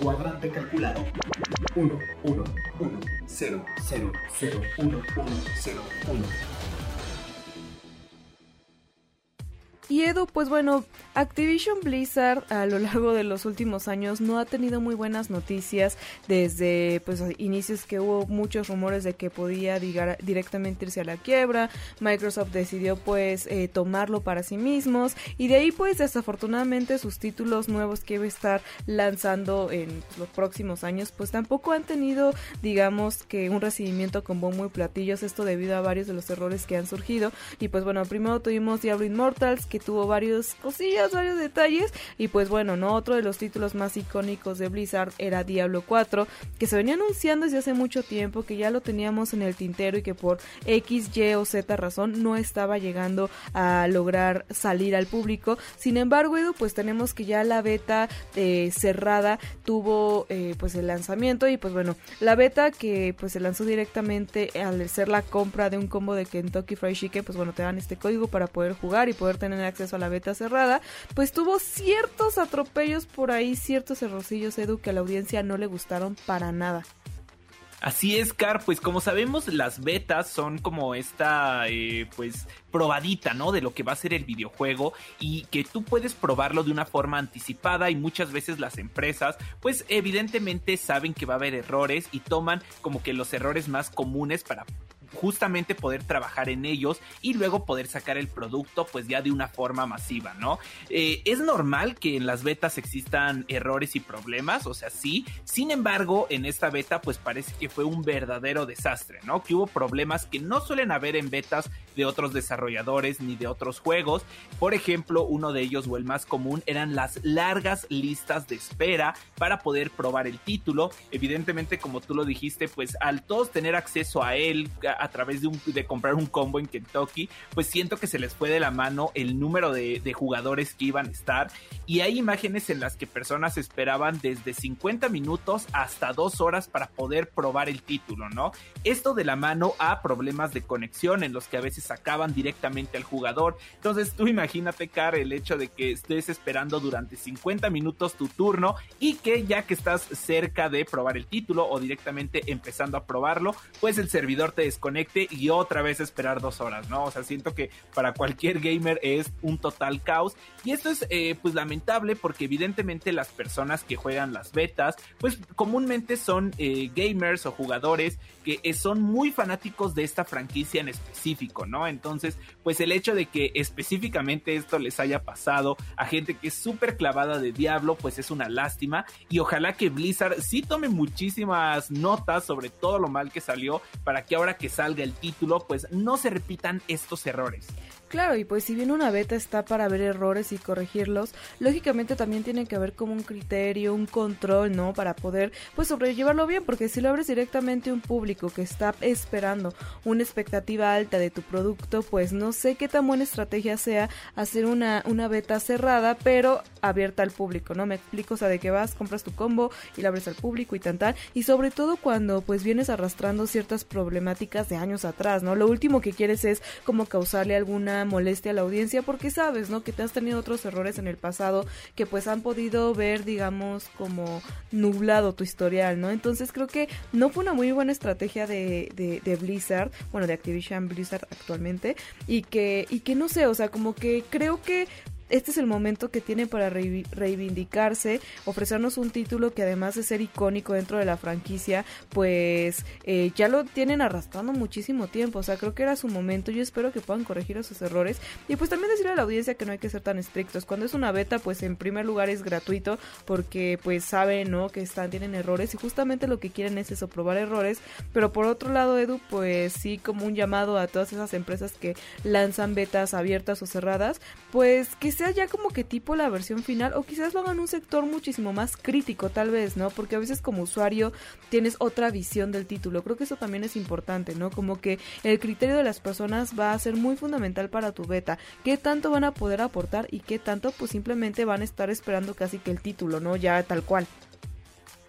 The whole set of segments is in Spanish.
Cuadrante calculado. 1, 1, 1, 0, 0, 0, 1, 1, 0, 1. Y Edu, pues bueno, Activision Blizzard a lo largo de los últimos años no ha tenido muy buenas noticias. Desde pues inicios que hubo muchos rumores de que podía digar, directamente irse a la quiebra, Microsoft decidió pues eh, tomarlo para sí mismos. Y de ahí pues desafortunadamente sus títulos nuevos que iba a estar lanzando en los próximos años pues tampoco han tenido digamos que un recibimiento con bombo y platillos, esto debido a varios de los errores que han surgido. Y pues bueno, primero tuvimos Diablo Immortals que tuvo varios cosillas, varios detalles. Y pues bueno, ¿no? Otro de los títulos más icónicos de Blizzard era Diablo 4, que se venía anunciando desde hace mucho tiempo, que ya lo teníamos en el tintero y que por X, Y o Z razón no estaba llegando a lograr salir al público. Sin embargo, Edu, pues tenemos que ya la beta eh, cerrada tuvo eh, pues el lanzamiento y pues bueno, la beta que pues se lanzó directamente al ser la compra de un combo de Kentucky Fried Chicken, pues bueno, te dan este código para poder jugar y poder tener acceso a la beta cerrada, pues tuvo ciertos atropellos por ahí, ciertos errorcillos, Edu, que a la audiencia no le gustaron para nada. Así es, Car, pues como sabemos las betas son como esta, eh, pues, probadita, ¿no? De lo que va a ser el videojuego y que tú puedes probarlo de una forma anticipada y muchas veces las empresas, pues evidentemente saben que va a haber errores y toman como que los errores más comunes para justamente poder trabajar en ellos y luego poder sacar el producto pues ya de una forma masiva, ¿no? Eh, es normal que en las betas existan errores y problemas, o sea, sí, sin embargo, en esta beta pues parece que fue un verdadero desastre, ¿no? Que hubo problemas que no suelen haber en betas de otros desarrolladores ni de otros juegos. Por ejemplo, uno de ellos o el más común eran las largas listas de espera para poder probar el título. Evidentemente, como tú lo dijiste, pues al todos tener acceso a él a, través de, comprar un combo en Kentucky, pues siento que se les fue de la mano el número de, jugadores que iban a estar. Y hay imágenes en las que personas esperaban desde 50 minutos hasta 2 horas para poder probar el título, ¿no? Esto de la mano a problemas de conexión en los que a veces sacaban directamente al jugador. Entonces tú imagínate, Car, el hecho de que estés esperando durante 50 minutos tu turno y que ya que estás cerca de probar el título o directamente empezando a probarlo, pues el servidor te desconecte y otra vez esperar dos horas, ¿no? O sea, siento que para cualquier gamer es un total caos y esto es eh, pues lamentable porque evidentemente las personas que juegan las betas, pues comúnmente son eh, gamers o jugadores que eh, son muy fanáticos de esta franquicia en específico, ¿no? Entonces, pues el hecho de que específicamente esto les haya pasado a gente que es súper clavada de Diablo, pues es una lástima y ojalá que Blizzard sí tome muchísimas notas sobre todo lo mal que salió para que ahora que salga el título, pues no se repitan estos errores. Claro, y pues si bien una beta está para ver errores y corregirlos, lógicamente también tiene que haber como un criterio, un control, ¿no? Para poder pues sobrellevarlo bien, porque si lo abres directamente a un público que está esperando una expectativa alta de tu producto, pues no sé qué tan buena estrategia sea hacer una, una beta cerrada, pero abierta al público, ¿no? Me explico, o sea, de que vas, compras tu combo y la abres al público y tan tal, y sobre todo cuando pues vienes arrastrando ciertas problemáticas de años atrás, ¿no? Lo último que quieres es como causarle alguna molestia a la audiencia porque sabes, ¿no? Que te has tenido otros errores en el pasado que pues han podido ver, digamos, como nublado tu historial, ¿no? Entonces creo que no fue una muy buena estrategia de, de, de Blizzard, bueno, de Activision Blizzard actualmente, y que, y que no sé, o sea, como que creo que este es el momento que tiene para reivindicarse, ofrecernos un título que además de ser icónico dentro de la franquicia, pues eh, ya lo tienen arrastrando muchísimo tiempo. O sea, creo que era su momento. Yo espero que puedan corregir esos errores. Y pues también decirle a la audiencia que no hay que ser tan estrictos. Cuando es una beta, pues en primer lugar es gratuito porque pues saben, ¿no? Que están, tienen errores y justamente lo que quieren es eso, probar errores. Pero por otro lado, Edu, pues sí como un llamado a todas esas empresas que lanzan betas abiertas o cerradas, pues que sea ya como que tipo la versión final o quizás lo hagan un sector muchísimo más crítico tal vez, ¿no? Porque a veces como usuario tienes otra visión del título. Creo que eso también es importante, ¿no? Como que el criterio de las personas va a ser muy fundamental para tu beta. ¿Qué tanto van a poder aportar y qué tanto pues simplemente van a estar esperando casi que el título, ¿no? Ya tal cual.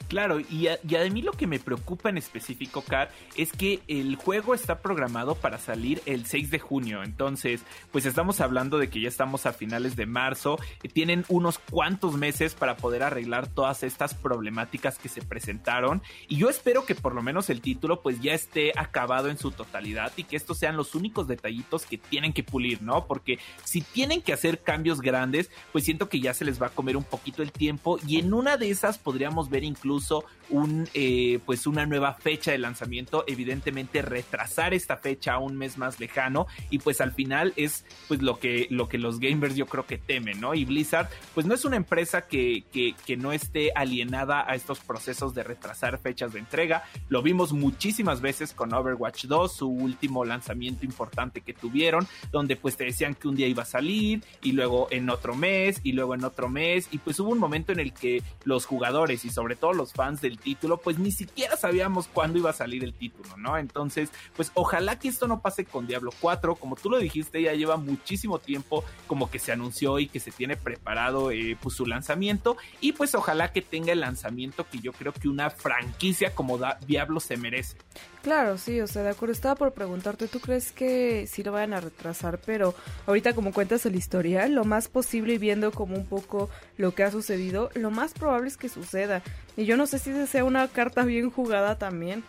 Claro, y a, mí lo que me preocupa en específico, Car, es que el juego está programado para salir el 6 de junio. Entonces, pues estamos hablando de que ya estamos a finales de marzo. tienen unos cuantos meses para poder arreglar todas estas problemáticas que se presentaron. Y yo espero que por lo menos el título pues ya esté acabado en su totalidad y que estos sean los únicos detallitos que tienen que pulir, ¿no? Porque si tienen que hacer cambios grandes, pues siento que ya se les va a comer un poquito el tiempo y en una de esas podríamos ver incluso un, eh, pues una nueva fecha de lanzamiento, evidentemente retrasar esta fecha a un mes más lejano y pues al final es pues lo que, lo que los gamers yo creo que temen, ¿no? Y Blizzard pues no es una empresa que, que, que no esté alienada a estos procesos de retrasar fechas de entrega, lo vimos muchísimas veces con Overwatch 2, su último lanzamiento importante que tuvieron, donde pues te decían que un día iba a salir y luego en otro mes y luego en otro mes y pues hubo un momento en el que los jugadores y sobre todo los fans del título, pues ni siquiera sabíamos cuándo iba a salir el título, ¿no? Entonces, pues ojalá que esto no pase con Diablo 4, como tú lo dijiste, ya lleva muchísimo tiempo como que se anunció y que se tiene preparado eh, pues su lanzamiento y pues ojalá que tenga el lanzamiento que yo creo que una franquicia como Diablo se merece. Claro, sí, o sea, de acuerdo, estaba por preguntarte, ¿tú crees que sí lo vayan a retrasar? Pero ahorita como cuentas el historial, lo más posible y viendo como un poco lo que ha sucedido, lo más probable es que suceda. Y yo no sé si sea una carta bien jugada también.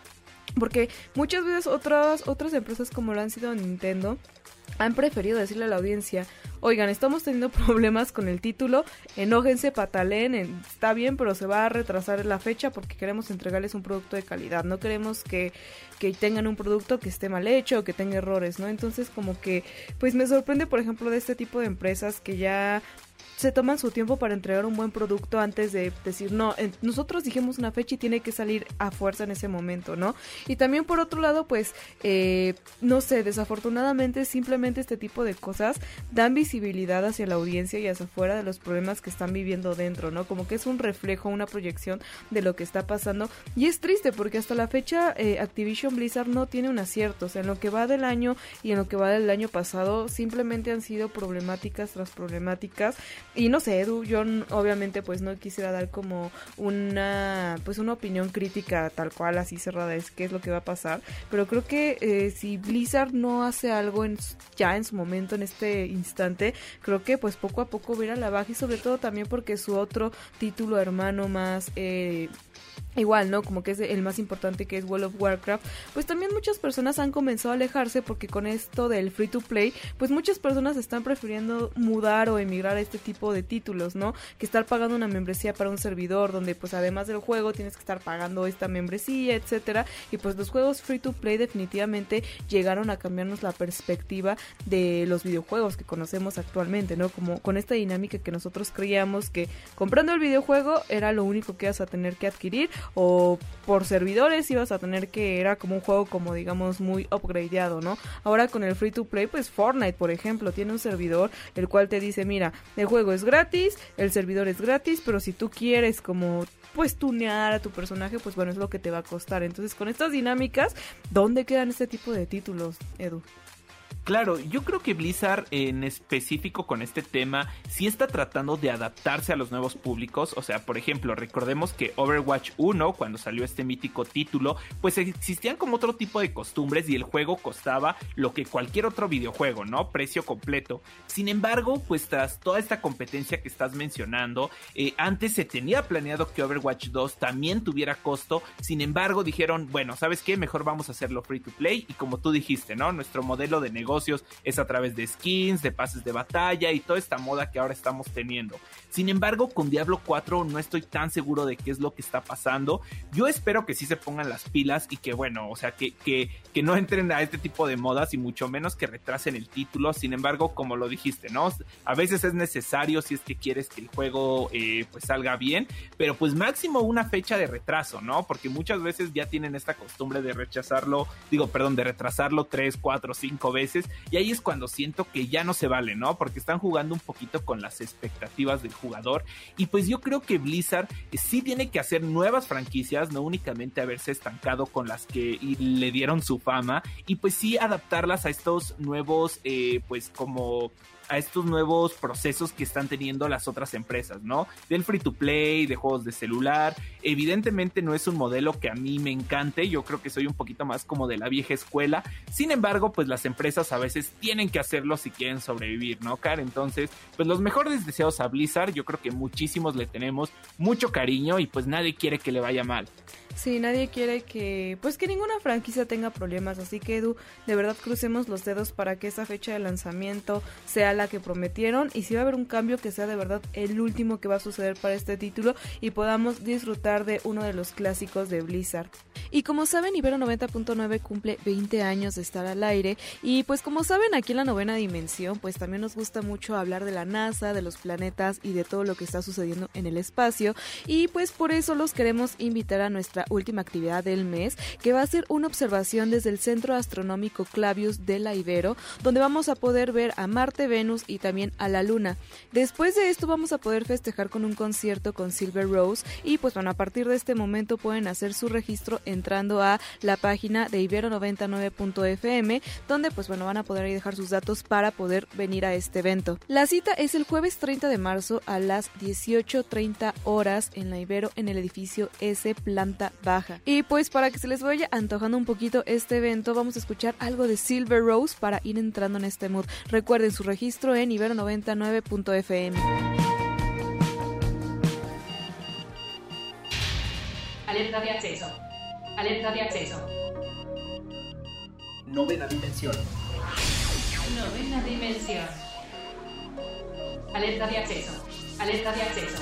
Porque muchas veces otras, otras empresas como lo han sido Nintendo han preferido decirle a la audiencia, oigan, estamos teniendo problemas con el título, enójense, pataleen, está bien, pero se va a retrasar la fecha porque queremos entregarles un producto de calidad, no queremos que, que tengan un producto que esté mal hecho o que tenga errores, ¿no? Entonces como que, pues me sorprende, por ejemplo, de este tipo de empresas que ya se toman su tiempo para entregar un buen producto antes de decir, no, nosotros dijimos una fecha y tiene que salir a fuerza en ese momento, ¿no? Y también por otro lado, pues, eh, no sé, desafortunadamente simplemente este tipo de cosas dan visibilidad hacia la audiencia y hacia afuera de los problemas que están viviendo dentro, ¿no? Como que es un reflejo, una proyección de lo que está pasando. Y es triste porque hasta la fecha eh, Activision Blizzard no tiene un acierto, o sea, en lo que va del año y en lo que va del año pasado simplemente han sido problemáticas tras problemáticas y no sé, Edu, yo obviamente pues no quisiera dar como una pues una opinión crítica tal cual así cerrada es qué es lo que va a pasar, pero creo que eh, si Blizzard no hace algo ya en su momento, en este instante, creo que pues poco a poco a la baja y sobre todo también porque su otro título hermano más eh, igual, ¿no? Como que es el más importante que es World of Warcraft, pues también muchas personas han comenzado a alejarse porque con esto del free to play, pues muchas personas están prefiriendo mudar o emigrar a este tipo de títulos, ¿no? Que estar pagando una membresía para un servidor donde pues además del juego tienes que estar pagando esta membresía, etcétera, y pues los juegos free to play definitivamente llegaron a cambiarnos la perspectiva de los videojuegos que conocemos actualmente, ¿no? Como con esta dinámica que nosotros creíamos que comprando el videojuego era lo único que ibas a tener que adquirir o por servidores ibas a tener que era como un juego como digamos muy upgradeado, ¿no? Ahora con el free to play, pues Fortnite, por ejemplo, tiene un servidor el cual te dice, mira, el juego es gratis, el servidor es gratis, pero si tú quieres como pues tunear a tu personaje, pues bueno, es lo que te va a costar. Entonces, con estas dinámicas, ¿dónde quedan este tipo de títulos, Edu? Claro, yo creo que Blizzard en específico con este tema sí está tratando de adaptarse a los nuevos públicos. O sea, por ejemplo, recordemos que Overwatch 1, cuando salió este mítico título, pues existían como otro tipo de costumbres y el juego costaba lo que cualquier otro videojuego, ¿no? Precio completo. Sin embargo, pues tras toda esta competencia que estás mencionando, eh, antes se tenía planeado que Overwatch 2 también tuviera costo. Sin embargo, dijeron, bueno, ¿sabes qué? Mejor vamos a hacerlo free to play y como tú dijiste, ¿no? Nuestro modelo de negocios es a través de skins, de pases de batalla y toda esta moda que ahora estamos teniendo. Sin embargo, con Diablo 4 no estoy tan seguro de qué es lo que está pasando. Yo espero que sí se pongan las pilas y que, bueno, o sea, que, que, que no entren a este tipo de modas y mucho menos que retrasen el título. Sin embargo, como lo dijiste, ¿no? A veces es necesario si es que quieres que el juego eh, pues salga bien, pero pues máximo una fecha de retraso, ¿no? Porque muchas veces ya tienen esta costumbre de rechazarlo, digo, perdón, de retrasarlo tres, cuatro, cinco veces y ahí es cuando siento que ya no se vale, ¿no? Porque están jugando un poquito con las expectativas del jugador y pues yo creo que Blizzard sí tiene que hacer nuevas franquicias, no únicamente haberse estancado con las que le dieron su fama y pues sí adaptarlas a estos nuevos, eh, pues como a estos nuevos procesos que están teniendo las otras empresas, ¿no? Del free to play, de juegos de celular. Evidentemente no es un modelo que a mí me encante, yo creo que soy un poquito más como de la vieja escuela. Sin embargo, pues las empresas a veces tienen que hacerlo si quieren sobrevivir, ¿no, Car? Entonces, pues los mejores deseos a Blizzard, yo creo que muchísimos le tenemos mucho cariño y pues nadie quiere que le vaya mal. Sí, nadie quiere que, pues que ninguna franquicia tenga problemas, así que Edu, de verdad crucemos los dedos para que esa fecha de lanzamiento sea la que prometieron y si va a haber un cambio que sea de verdad el último que va a suceder para este título y podamos disfrutar de uno de los clásicos de Blizzard. Y como saben, Ibero 90.9 cumple 20 años de estar al aire y pues como saben aquí en la novena dimensión, pues también nos gusta mucho hablar de la NASA, de los planetas y de todo lo que está sucediendo en el espacio y pues por eso los queremos invitar a nuestra última actividad del mes, que va a ser una observación desde el Centro Astronómico Clavius de la Ibero, donde vamos a poder ver a Marte, Venus y también a la Luna. Después de esto vamos a poder festejar con un concierto con Silver Rose y pues bueno, a partir de este momento pueden hacer su registro entrando a la página de ibero99.fm, donde pues bueno, van a poder ahí dejar sus datos para poder venir a este evento. La cita es el jueves 30 de marzo a las 18.30 horas en la Ibero en el edificio S Planta baja. Y pues para que se les vaya antojando un poquito este evento, vamos a escuchar algo de Silver Rose para ir entrando en este mood. Recuerden su registro en ibero99.fm. Alerta de acceso. Alerta de acceso. Novena dimensión. Novena dimensión. Alerta de acceso. Alerta de acceso.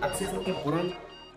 Acceso temporal.